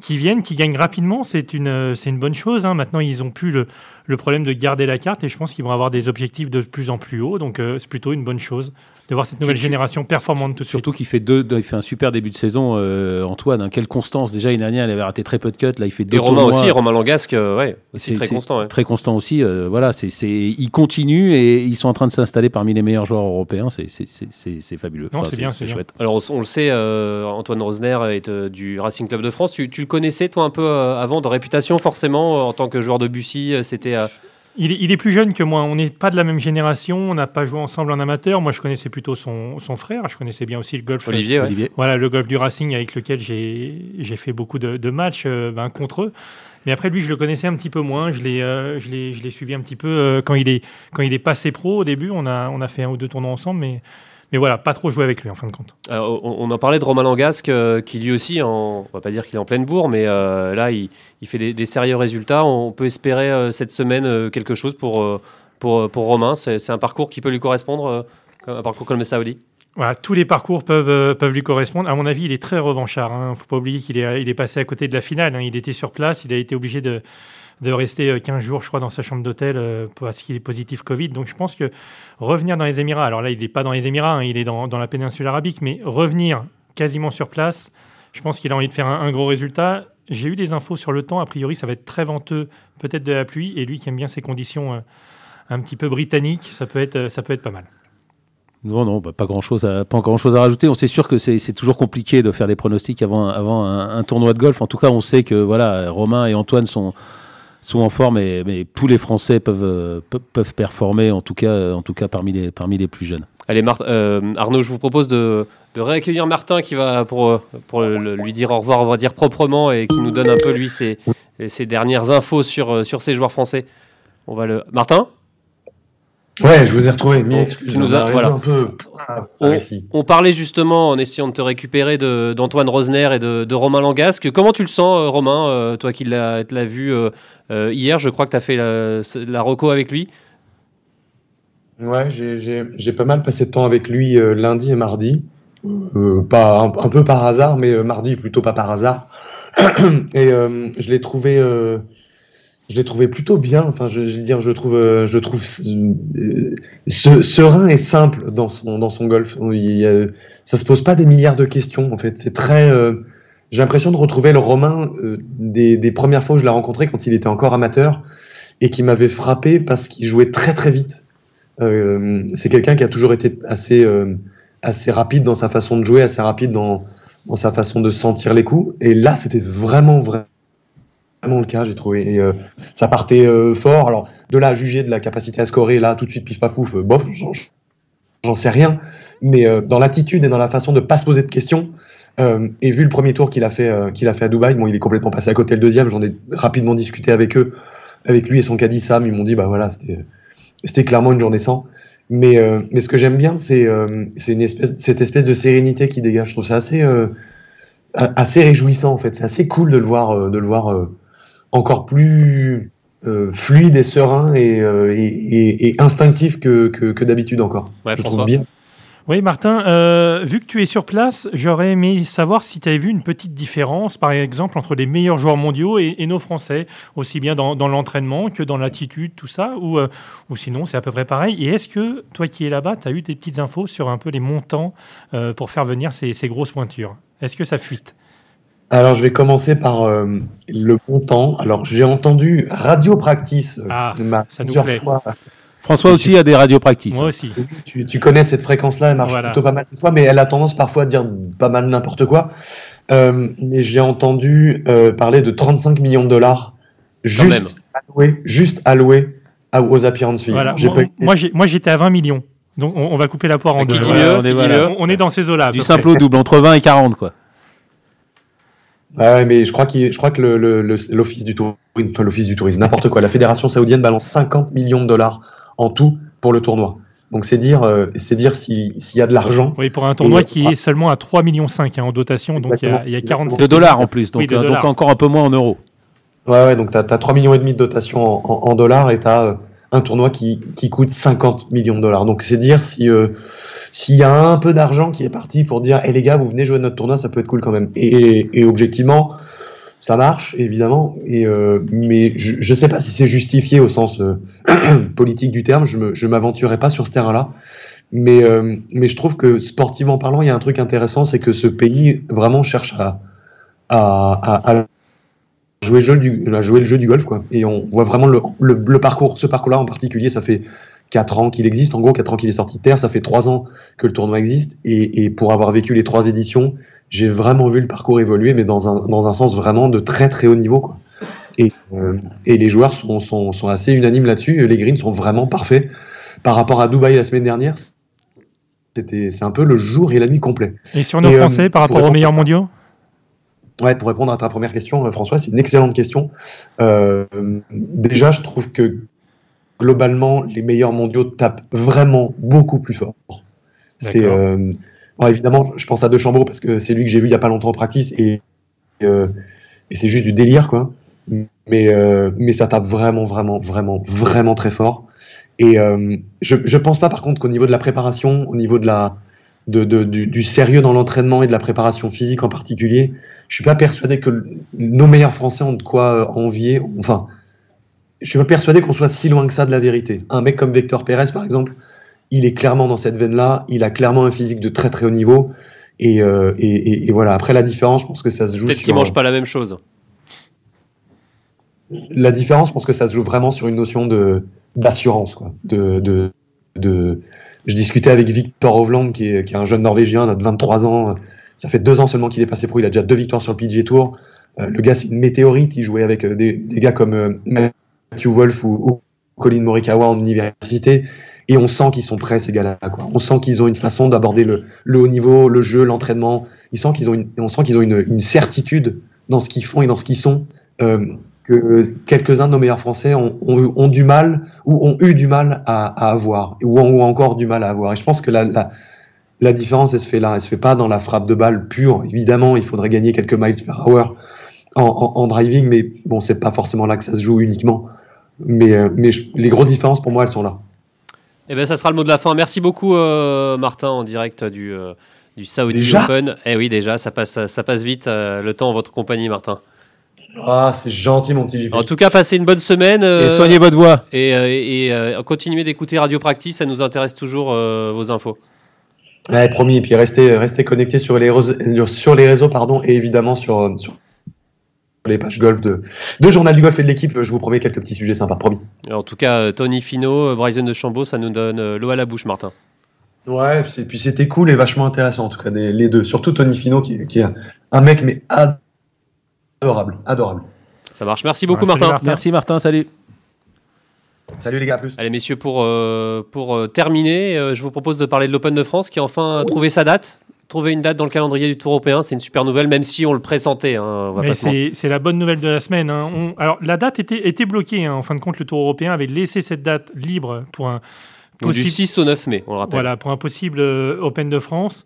qui viennent, qui gagnent rapidement. C'est une, euh, c'est une bonne chose. hein. Maintenant, ils n'ont plus le, le problème de garder la carte et je pense qu'ils vont avoir des objectifs de plus en plus haut. Donc, euh, c'est plutôt une bonne chose de voir cette nouvelle tu- génération performante tout de suite. Surtout qu'il fait deux, deux- il fait un super début de saison, euh, Antoine. hein. quelle constance déjà l'année dernière, il avait raté très peu de cuts. Là, il fait deux et Romain aussi, Romain Langasque, euh, ouais, aussi C'est- très constant. ouais. Très constant aussi. euh, voilà, c'est, c'est, ils continuent et ils sont en train de s'installer parmi les meilleurs joueurs européens. C'est, c'est, c'est, c'est, c'est fabuleux. C'est bien, c'est bien. chouette. Alors, on, on le sait, euh, Antoine Rosner est euh, du Racing Club de France. Tu, tu le connaissais, toi, un peu euh, avant, de réputation, forcément, euh, en tant que joueur de Bussy euh, C'était. Il est, il est plus jeune que moi. On n'est pas de la même génération. On n'a pas joué ensemble en amateur. Moi, je connaissais plutôt son, son frère. Je connaissais bien aussi le golf. Olivier. Voilà, le golf du Racing avec lequel j'ai fait beaucoup de, de matchs euh, ben, contre eux. Mais après, lui, je le connaissais un petit peu moins. Je l'ai euh, je l'ai- suivi un petit peu euh, quand, il est, quand il est passé pro au début. On a, on a fait un ou deux tournois ensemble. Mais, mais voilà, pas trop joué avec lui en fin de compte. Alors, on, en parlait de Romain Langasque, euh, qui lui aussi, en, on va pas dire qu'il est en pleine bourre, mais euh, là, il, il fait des, des sérieux résultats. On peut espérer euh, cette semaine euh, quelque chose pour, euh, pour, pour Romain. C'est un parcours qui peut lui correspondre, euh, un parcours comme le Saoudi. Voilà, tous les parcours peuvent, euh, peuvent lui correspondre. À mon avis, il est très revanchard. Il ne faut pas oublier qu'il est, il est passé à côté de la finale. hein. Il était sur place. Il a été obligé de, de rester euh, 15 jours, je crois, dans sa chambre d'hôtel euh, parce qu'il est positif Covid. Donc je pense que revenir dans les Émirats, alors là, il n'est pas dans les Émirats, hein, il est dans, la péninsule arabique, mais revenir quasiment sur place, je pense qu'il a envie de faire un, gros résultat. J'ai eu des infos sur le temps. A priori, ça va être très venteux, peut-être de la pluie. Et lui qui aime bien ces conditions euh, un petit peu britanniques, ça peut être, euh, ça peut être pas mal. Non, non, bah, pas grand chose, à, pas grand chose à rajouter. On sait sûr que c'est toujours compliqué de faire des pronostics avant, avant un, un tournoi de golf. En tout cas, on sait que voilà, Romain et Antoine sont, sont en forme, mais tous les Français peuvent, euh, pe- peuvent performer. En tout cas, en tout cas parmi les, parmi les plus jeunes. Allez, euh, Arnaud, je vous propose de, de réaccueillir Martin qui va pour, euh, pour lui dire au revoir, on va dire proprement, et qui nous donne un peu, lui, ses, ses dernières infos sur, sur ces joueurs français. On va le... Martin? Ouais, je vous ai retrouvé. Excuses. tu nous arrivé voilà. un peu. Ah, On- parlait justement, en essayant de te récupérer, d'Antoine Rosner et de, de Romain Langasque. Comment tu le sens, euh, Romain, euh, toi qui l'as vu euh, hier Je crois que tu as fait la, la reco avec lui. Ouais, j'ai- pas mal passé de temps avec lui euh, lundi et mardi. Euh, pas un, un peu par hasard, mais euh, mardi plutôt pas par hasard. <clears throat> et euh, je l'ai trouvé, euh, je l'ai trouvé plutôt bien. Enfin, je, je veux dire, je trouve, euh, je trouve euh, se- serein et simple dans son dans son golf. Il, a- ça se pose pas des milliards de questions. En fait, c'est très. euh, j'ai l'impression de retrouver le Romain euh, des, des premières fois où je l'ai rencontré quand il était encore amateur et qui m'avait frappé parce qu'il jouait très très vite. Euh, c'est quelqu'un qui a toujours été assez, euh, assez rapide dans sa façon de jouer, assez rapide dans, dans sa façon de sentir les coups. Et là, c'était vraiment, vraiment le cas, j'ai trouvé. Et, euh, ça partait euh, fort. Alors, de là à juger de la capacité à scorer, là, tout de suite, pif paf pouf, euh, bof, j'en- sais rien. Mais dans l'attitude et dans la façon de pas se poser de questions, et vu le premier tour qu'il a fait, qu'il a fait à Dubaï, bon, il est complètement passé à côté le deuxième. J'en ai rapidement discuté avec eux, avec lui et son caddie Sam. Ils m'ont dit, bah voilà, c'était, clairement une journée sans. Mais, mais ce que j'aime bien, c'est, espèce, cette espèce de sérénité qui dégage. Je trouve ça assez, assez réjouissant en fait. C'est assez cool de le voir, de le voir encore plus euh, fluide et serein et, euh, et, et- et instinctif que, que, que d'habitude encore. Ouais, Je François. trouve bien. Oui, Martin, euh, vu que tu es sur place, j'aurais aimé savoir si tu avais vu une petite différence, par exemple, entre les meilleurs joueurs mondiaux et, et nos Français, aussi bien dans, dans l'entraînement que dans l'attitude, tout ça, ou, euh, ou sinon c'est à peu près pareil. Et est-ce que toi qui es là-bas, tu as eu des petites infos sur un peu les montants euh, pour faire venir ces, ces grosses pointures? Est-ce que ça fuite? Alors je vais commencer par euh, le montant. Alors j'ai entendu Radio Practice euh, Ah, m'a ça nous plusieurs plaît. fois François aussi a des radios practice. Moi aussi. tu, tu connais cette fréquence-là, elle marche Voilà. plutôt pas mal de fois, mais elle a tendance parfois à dire pas mal n'importe quoi. Euh, mais j'ai entendu euh, parler de 35 millions de dollars juste alloués, juste alloués à- aux appearance fees. Voilà. Moi, pas moi, j'étais à 20 millions. Donc on, on va couper la poire en Qui deux. dit Voilà. on est- voilà. On, on est dans ces eaux-là. Du simple au double, entre 20 et 40, quoi. Ouais, mais je crois, qu'il- je crois que le- le- le- l'office du tourisme, enfin l'office du tourisme, n'importe quoi, la fédération saoudienne balance 50 millions de dollars en tout pour le tournoi. Donc c'est dire, euh, c'est dire s'il y a de l'argent. Oui, pour un tournoi Et- qui est seulement à 3,5 millions hein, en dotation, donc il y a, il y a exactement. 47 De dollars en plus, donc, Oui, euh, donc encore un peu moins en euros. Ouais, ouais, donc tu as, 3 millions et demi de dotation en, en- en dollars et tu as un tournoi qui, qui coûte 50 millions de dollars. Donc c'est dire si euh, s'il y a un peu d'argent qui est parti pour dire, hé les gars, vous venez jouer à notre tournoi, ça peut être cool quand même. Et, objectivement, ça marche, évidemment, et, euh, mais je ne sais pas si c'est justifié au sens euh, <clears throat> politique du terme, je ne m'aventurerai pas sur ce terrain-là. Mais, mais je trouve que sportivement parlant, il y a un truc intéressant, c'est que ce pays vraiment cherche à, à jouer, le jeu du, à jouer le jeu du golf. Quoi. Et on voit vraiment le, le, le parcours, ce parcours-là en particulier, ça fait 4 ans qu'il existe, en gros 4 ans qu'il est sorti de terre, ça fait 3 ans que le tournoi existe, et, et pour avoir vécu les trois éditions, j'ai vraiment vu le parcours évoluer, mais dans un, dans un sens vraiment de très très haut niveau. Quoi. Et, euh, et les joueurs sont, sont, sont assez unanimes là-dessus, les greens sont vraiment parfaits. Par rapport à Dubaï la semaine dernière, c'était, c'est un peu le jour et la nuit complet. Et sur nos Et, euh, Français, par rapport aux meilleurs mondiaux? Ouais, pour répondre à ta première question, euh, François, c'est une excellente question. Euh, déjà, je trouve que globalement, les meilleurs mondiaux tapent vraiment beaucoup plus fort. C'est euh, bon, évidemment, je pense à De Chambreau parce que c'est lui que j'ai vu il y a pas longtemps en practice et, euh, et c'est juste du délire quoi. Mais mais ça tape vraiment vraiment vraiment vraiment très fort. Et je je pense pas par contre qu'au niveau de la préparation, au niveau de la de, de- du, du sérieux dans l'entraînement et de la préparation physique en particulier, je suis pas persuadé que le- nos meilleurs Français ont de quoi euh, envier. Enfin, je suis pas persuadé qu'on soit si loin que ça de la vérité. Un mec comme Vector Pérez, par exemple, il est clairement dans cette veine-là. Il a clairement un physique de très très haut niveau. Et, euh, et, et- et voilà. Après la différence, je pense que ça se joue. Peut-être sur- qu'ils mangent pas la même chose. La différence, je pense que ça se joue vraiment sur une notion de d'assurance, quoi. De, de, de... Je discutais avec Victor Hovland, qui est, un jeune Norvégien, de 23 ans. Ça fait deux ans seulement qu'il est passé pro. Il a déjà deux victoires sur le PGA Tour. Euh, le gars, c'est une météorite. Il jouait avec euh, des, gars comme euh, Matthew Wolf ou, Colin Morikawa en université. Et on sent qu'ils sont prêts, ces gars-là. On sent qu'ils ont une façon d'aborder le, haut niveau, le jeu, l'entraînement. Ils sentent qu'ils ont une, on sent qu'ils ont une, certitude dans ce qu'ils font et dans ce qu'ils sont. Que quelques-uns de nos meilleurs Français ont, ont, ont du mal ou ont eu du mal à, à avoir ou ont, ou encore du mal à avoir. Et je pense que la, la, la différence, elle se fait là. Elle se fait pas dans la frappe de balle pure. Évidemment, il faudrait gagner quelques miles per hour en, en, en driving, mais bon, c'est pas forcément là que ça se joue uniquement. Mais, euh, mais je- les grosses différences pour moi, elles sont là. Eh ben, ça sera le mot de la fin. Merci beaucoup, euh, Martin, en direct du, euh, du Saudi Déjà? Open. Eh oui, déjà, ça passe, ça passe vite euh, le temps en votre compagnie, Martin. Ah, c'est gentil, mon petit JP. En tout cas, passez une bonne semaine. euh, Et soignez votre voix. et, euh, et, euh, continuez d'écouter Radio Practice, ça nous intéresse toujours euh, vos infos. Ouais, promis. Et puis restez, restez connectés sur les réseaux, sur les réseaux pardon, et évidemment sur, euh, sur les pages golf de, de Journal du Golf et de l'équipe. Je vous promets quelques petits sujets sympas, promis. En tout cas, euh, Tony Fino, euh, Bryson de Chambaud, ça nous donne euh, l'eau à la bouche, Martin. Ouais, et puis c'était cool et vachement intéressant en tout cas, les deux. Surtout Tony Fino qui, qui est un, un mec mais adorable, adorable. Ça marche. Merci beaucoup, Martin. Martin. Merci Martin, salut. Salut les gars, à plus. Allez, messieurs, pour, euh, pour euh, terminer, euh, je vous propose de parler de l'Open de France qui a enfin trouvé sa date. Trouvé une date dans le calendrier du Tour européen, c'est une super nouvelle, même si on le présentait. hein, c'est c'est la bonne nouvelle de la semaine. hein. On- alors, la date était, était bloquée. hein. En fin de compte, le Tour européen avait laissé cette date libre pour un Donc, du possible, 6 au 9 mai, on le rappelle. voilà, pour un possible euh, Open de France.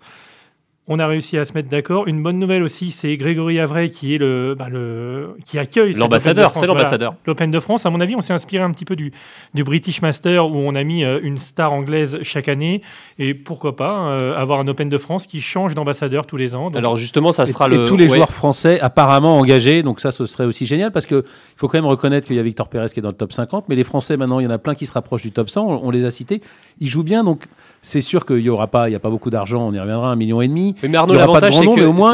On a réussi à se mettre d'accord. Une bonne nouvelle aussi, c'est Grégory Avray qui est le, bah, le qui accueille L'ambassadeur, Open de France. c'est l'ambassadeur. L'Open de France, à mon avis, on s'est inspiré un petit peu du, du British Master où on a mis euh, une star anglaise chaque année. Et pourquoi pas euh, avoir un Open de France qui change d'ambassadeur tous les ans. Donc, Alors justement, ça Et, sera et le. tous les ouais. joueurs français apparemment engagés, donc ça ce serait aussi génial parce que il faut quand même reconnaître qu'il y a Victor Pérez qui est dans le top 50, mais les Français maintenant il y en a plein qui se rapprochent du top 100, on, on les a cités, ils jouent bien donc c'est sûr qu'il y aura pas, il y a pas beaucoup d'argent, on y reviendra, un million et demi. Mais Arnaud, l'avantage, c'est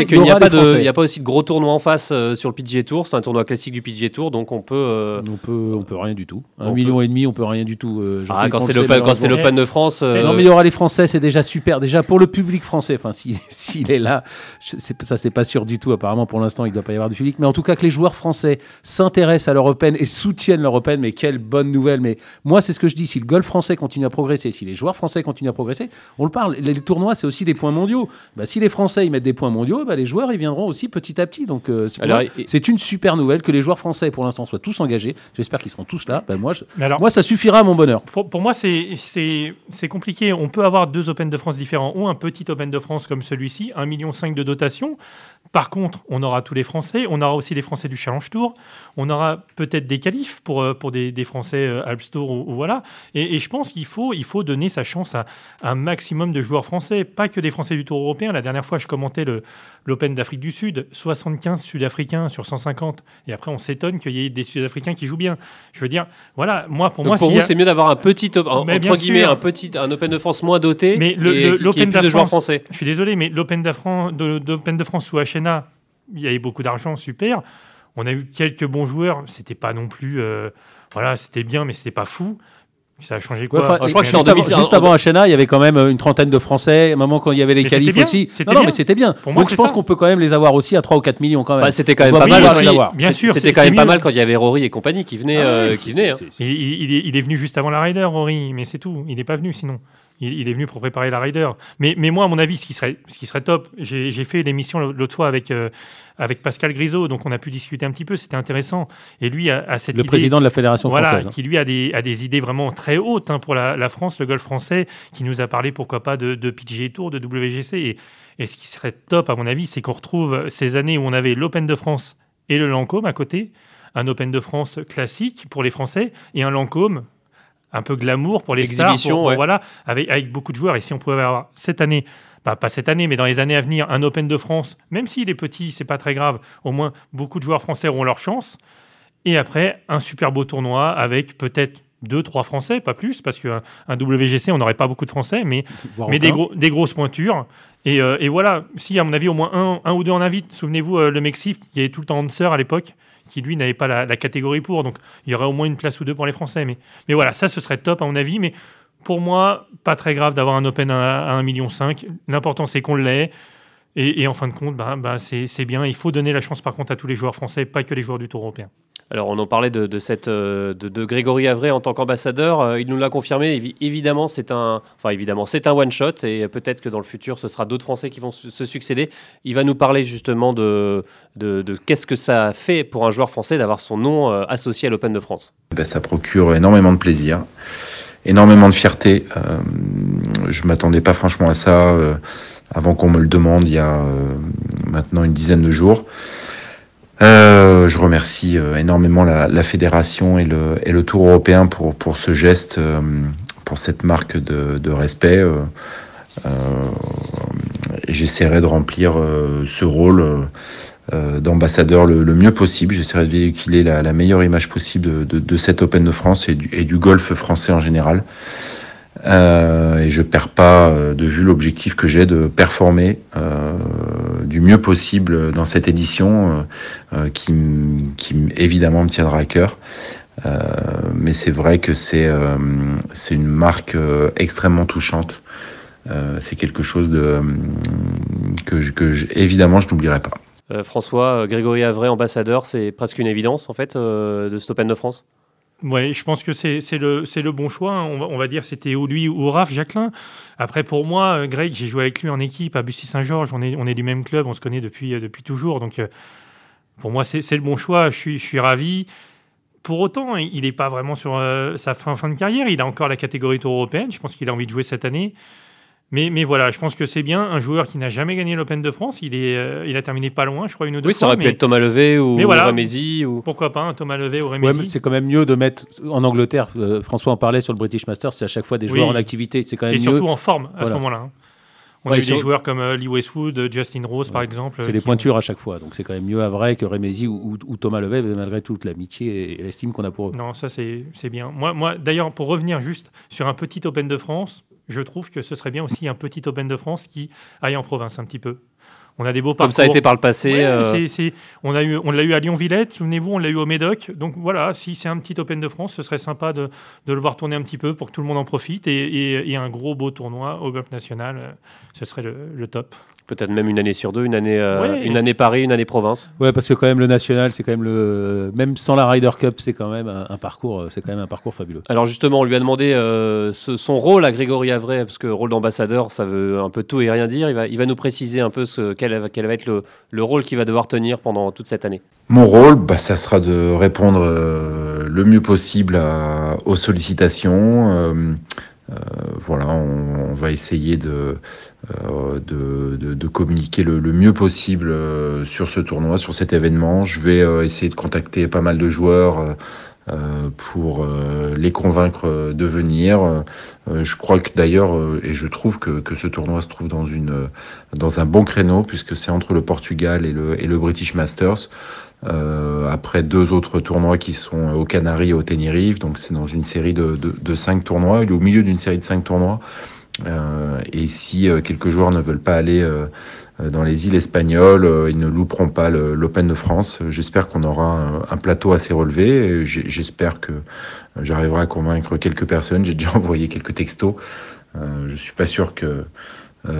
qu'il n'y a, pas de- y a pas aussi de gros tournois en face euh, sur le PGA Tour. C'est un tournoi classique du PGA Tour, donc on peut. euh, On peut, on peut rien du tout. Un On million et demi, on peut rien du tout. euh, ah, quand c'est l'Open quand c'est malheureusement. l'Open de France. Non, mais il y aura les Français, c'est déjà super. Déjà pour le public français, enfin, si- <laughs> s'il est là, je sais- ça c'est pas sûr du tout. Apparemment, pour l'instant, il ne doit pas y avoir du public. Mais en tout cas, que les joueurs français s'intéressent à l'Européenne et soutiennent l'Européenne, mais quelle bonne nouvelle. Mais moi, c'est ce que je dis. Si le golf français continue à progresser, si les joueurs français continuent à progresser. On le parle, les, tournois, c'est aussi des points mondiaux. Bah, si les Français ils mettent des points mondiaux, bah, les joueurs ils viendront aussi petit à petit. Donc euh, c'est pour Alors, moi, et- c'est une super nouvelle que les joueurs français pour l'instant soient tous engagés. J'espère qu'ils seront tous là. Bah, moi, je- Mais alors, moi, ça suffira à mon bonheur. Pour, pour moi, c'est- c'est c'est compliqué. On peut avoir deux Open de France différents ou un petit Open de France comme celui-ci, 1,5 million de dotation. Par contre, on aura tous les Français. On aura aussi les Français du Challenge Tour. On aura peut-être des qualifs pour, euh, des, Français euh, Alps Tour ou, voilà. Et, je pense qu'il faut, il faut donner sa chance à, un maximum de joueurs français, pas que des Français du Tour européen. La dernière fois, je commentais le- l'Open d'Afrique du Sud, 75 Sud-Africains sur 150. Et après, on s'étonne qu'il y ait des Sud-Africains qui jouent bien. Je veux dire, voilà, moi, pour Donc moi, pour vous, a- c'est mieux d'avoir un petit, entre guillemets, sûr. un petit, un Open de France moins doté, Mais le- l'Open de joueurs français. Je suis désolé, mais l'Open de, de France sous HNA, il y avait beaucoup d'argent, super. On a eu quelques bons joueurs, c'était pas non plus. euh, voilà, c'était bien, mais c'était pas fou. Ça a changé quoi Ouais, enfin, je crois que c'est en juste, avant, 2000, juste en- avant Hachena, il y avait quand même euh, une trentaine de Français. À un moment, quand il y avait les Mais qualifs aussi. c'était Non, mais c'était bien. Pour moi, Donc, je pense qu'on peut quand même les avoir aussi à 3 ou 4 millions quand même. Enfin, c'était quand même pas mal aussi. Bien sûr, C'était quand même pas mal quand il y avait Rory et compagnie qui venaient. euh, qui venaient hein. Il est venu juste avant la Ryder, Rory, mais c'est tout. Il n'est pas venu sinon. Il, il est venu pour préparer la Ryder. Mais, mais moi, à mon avis, ce qui serait, ce qui serait top, j'ai j'ai fait l'émission l'autre fois avec, euh, avec Pascal Grisot, donc on a pu discuter un petit peu, c'était intéressant. Et lui a, a cette Le idée. président de la Fédération Voilà, française. hein. qui lui a des, a des idées vraiment très hautes hein, pour la, la France, le golf français, qui nous a parlé pourquoi pas de, de PGA Tour, de WGC. Et, et ce qui serait top, à mon avis, c'est qu'on retrouve ces années où on avait l'Open de France et le Lancôme à côté, un Open de France classique pour les Français et un Lancôme un peu glamour pour les stars, Exhibition, pour- pour- ouais. voilà, avec, avec beaucoup de joueurs. Et si on pouvait avoir cette année, bah, pas cette année, mais dans les années à venir, un Open de France, même s'il est petit, c'est pas très grave, au moins beaucoup de joueurs français auront leur chance. Et après, un super beau tournoi avec peut-être deux, trois Français, pas plus, parce qu'un un WGC, on n'aurait pas beaucoup de Français, mais, <laughs> mais des, aucun. gros, des grosses pointures. Et, euh, et voilà, si à mon avis, au moins un, un ou deux en invite, souvenez-vous, euh, le Mexique, il y avait tout le temps Hanser à l'époque, qui lui n'avait pas la, la catégorie pour, donc il y aurait au moins une place ou deux pour les Français. Mais, mais voilà, ça, ce serait top à mon avis. Mais pour moi, pas très grave d'avoir un Open à, à 1,5 million. L'important, c'est qu'on l'ait. Et, et en fin de compte, bah, bah, c'est bien. Il faut donner la chance, par contre, à tous les joueurs français, pas que les joueurs du Tour européen. Alors, on en parlait de, de euh, Grégory Avray en tant qu'ambassadeur. Euh, il nous l'a confirmé. Évi- évidemment, c'est un, enfin, un one shot et peut-être que dans le futur, ce sera d'autres Français qui vont se succéder. Il va nous parler justement de, de, qu'est-ce que ça fait pour un joueur français d'avoir son nom euh, associé à l'Open de France. Ben, ça procure énormément de plaisir, énormément de fierté. Euh, je m'attendais pas franchement à ça avant qu'on me le demande il y a maintenant une dizaine de jours. Euh, je remercie euh, énormément la, fédération et le, Tour européen pour, ce geste, euh, pour cette marque de, respect. j'essaierai de remplir ce rôle d'ambassadeur le, mieux possible. J'essaierai de véhiculer la, meilleure image possible de, de, de cet Open de France et du, et du golf français en général. Et je perds pas de vue l'objectif que j'ai de performer du mieux possible dans cette édition euh, euh, qui, évidemment me tiendra à cœur. Euh, mais c'est vrai que c'est une marque extrêmement touchante. C'est quelque chose euh, que, je- évidemment je n'oublierai pas. François, Grégory Avray, ambassadeur, c'est presque une évidence en fait de cet Open de France? Ouais, je pense que c'est le, le bon choix. hein. On va, on va dire c'était ou lui ou Raph, Jacqueline. Après, pour moi, euh, Greg, j'ai joué avec lui en équipe à Bussy-Saint-Georges. On est, on est du même club, on se connaît depuis, euh, depuis toujours. Donc, euh, pour moi, c'est le bon choix. Je suis, je suis ravi. Pour autant, il n'est pas vraiment sur sa fin, fin de carrière. Il a encore la catégorie Tour européenne. Je pense qu'il a envie de jouer cette année. Mais, mais voilà, je pense que c'est bien. Un joueur qui n'a jamais gagné l'Open de France, il, est, euh, il a terminé pas loin, je crois, une ou deux Oui, ça fois. aurait pu être Thomas Levé ou voilà. Ou. Pourquoi pas un Thomas Levet ou Ouais, Rémézy mais c'est quand même mieux de mettre en Angleterre. euh, François en parlait sur le British Masters, c'est à chaque fois des Oui. joueurs en activité. C'est quand même Et mieux. surtout en forme à ce moment-là. hein. On Ouais, a eu sur- des joueurs comme euh, Lee Westwood, Justin Rose par exemple. C'est des qui- pointures à chaque fois. Donc c'est quand même mieux à vrai que Rémézy ou, ou- ou Thomas Levet, malgré toute l'amitié et l'estime qu'on a pour eux. Non, ça c'est c'est bien. Moi, moi d'ailleurs, pour revenir juste sur un petit Open de France, je trouve que ce serait bien aussi un petit Open de France qui aille en province un petit peu. On a des beaux Comme parcours. ça a été par le passé. Ouais, euh, on a eu, on l'a eu à Lyon-Villette, souvenez-vous, on l'a eu au Médoc. Donc voilà, si c'est un petit Open de France, ce serait sympa de, de le voir tourner un petit peu pour que tout le monde en profite et, et- et un gros beau tournoi au golf national, euh, ce serait le, le top. Peut-être même une année sur deux, une année, euh, Ouais. une année Paris, une année province. Ouais, parce que quand même le national, c'est quand même le, même sans la Ryder Cup, c'est quand même un, un parcours, euh, c'est quand même un parcours fabuleux. Alors justement, on lui a demandé euh, ce- son rôle à Grégory Avray, parce que rôle d'ambassadeur, ça veut un peu tout et rien dire. Il va, il va nous préciser un peu ce, quel, va- quel va être le, le rôle qu'il va devoir tenir pendant toute cette année. Mon rôle, bah, ça sera de répondre euh, le mieux possible à- aux sollicitations. Euh, voilà, on, on va essayer de, euh, de, de- de communiquer le, le mieux possible euh, sur ce tournoi, sur cet événement. Je vais euh, essayer de contacter pas mal de joueurs euh, pour euh, les convaincre de venir. Je crois que d'ailleurs, et je trouve que, que ce tournoi se trouve dans, une, dans un bon créneau, puisque c'est entre le Portugal et le, et le British Masters. Euh, après deux autres tournois qui sont aux Canaries et au Tenerife, donc c'est dans une série de, de, de cinq tournois. Il est au milieu d'une série de cinq tournois. Euh, et si euh, quelques joueurs ne veulent pas aller dans les îles espagnoles, ils ne louperont pas l'Open de France. J'espère qu'on aura un, plateau assez relevé. J'espère que j'arriverai à convaincre quelques personnes. J'ai déjà <laughs> envoyé quelques textos. Je suis pas sûr que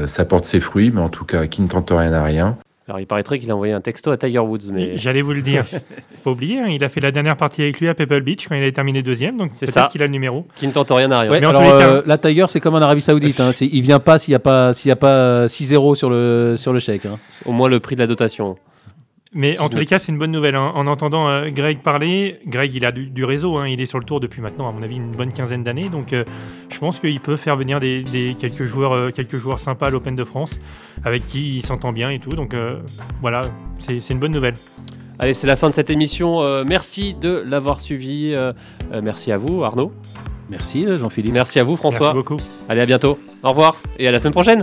ça porte ses fruits, mais en tout cas, qui ne tente rien à rien. Alors il paraîtrait qu'il a envoyé un texto à Tiger Woods, mais J'allais vous le dire. <laughs> Faut pas oublier, hein, il a fait la dernière partie avec lui à Pebble Beach quand il a terminé deuxième, donc C'est ça. qu'il a le numéro. qui ne tente rien à rien. Ouais, Mais en alors cas- euh, là, Tiger, c'est comme en Arabie Saoudite. Hein, il vient pas s'il y a pas s'il y a pas 6-0 sur le sur le chèque. hein. Au moins le prix de la dotation. Mais en tous les cas, c'est une bonne nouvelle. hein. En entendant euh, Greg parler, Greg, il a du, du réseau. hein. Il est sur le tour depuis maintenant, à mon avis, une bonne quinzaine d'années. Donc, euh, je pense qu'il peut faire venir des, des- quelques, joueurs, euh, quelques joueurs sympas à l'Open de France, avec qui il s'entend bien et tout. Donc, euh, voilà, c'est une bonne nouvelle. Allez, c'est la fin de cette émission. Euh, merci de l'avoir suivi. Merci à vous, Arnaud. Merci Jean-Philippe. Merci à vous, François. Merci beaucoup. Allez, à bientôt. Au revoir et à la semaine prochaine.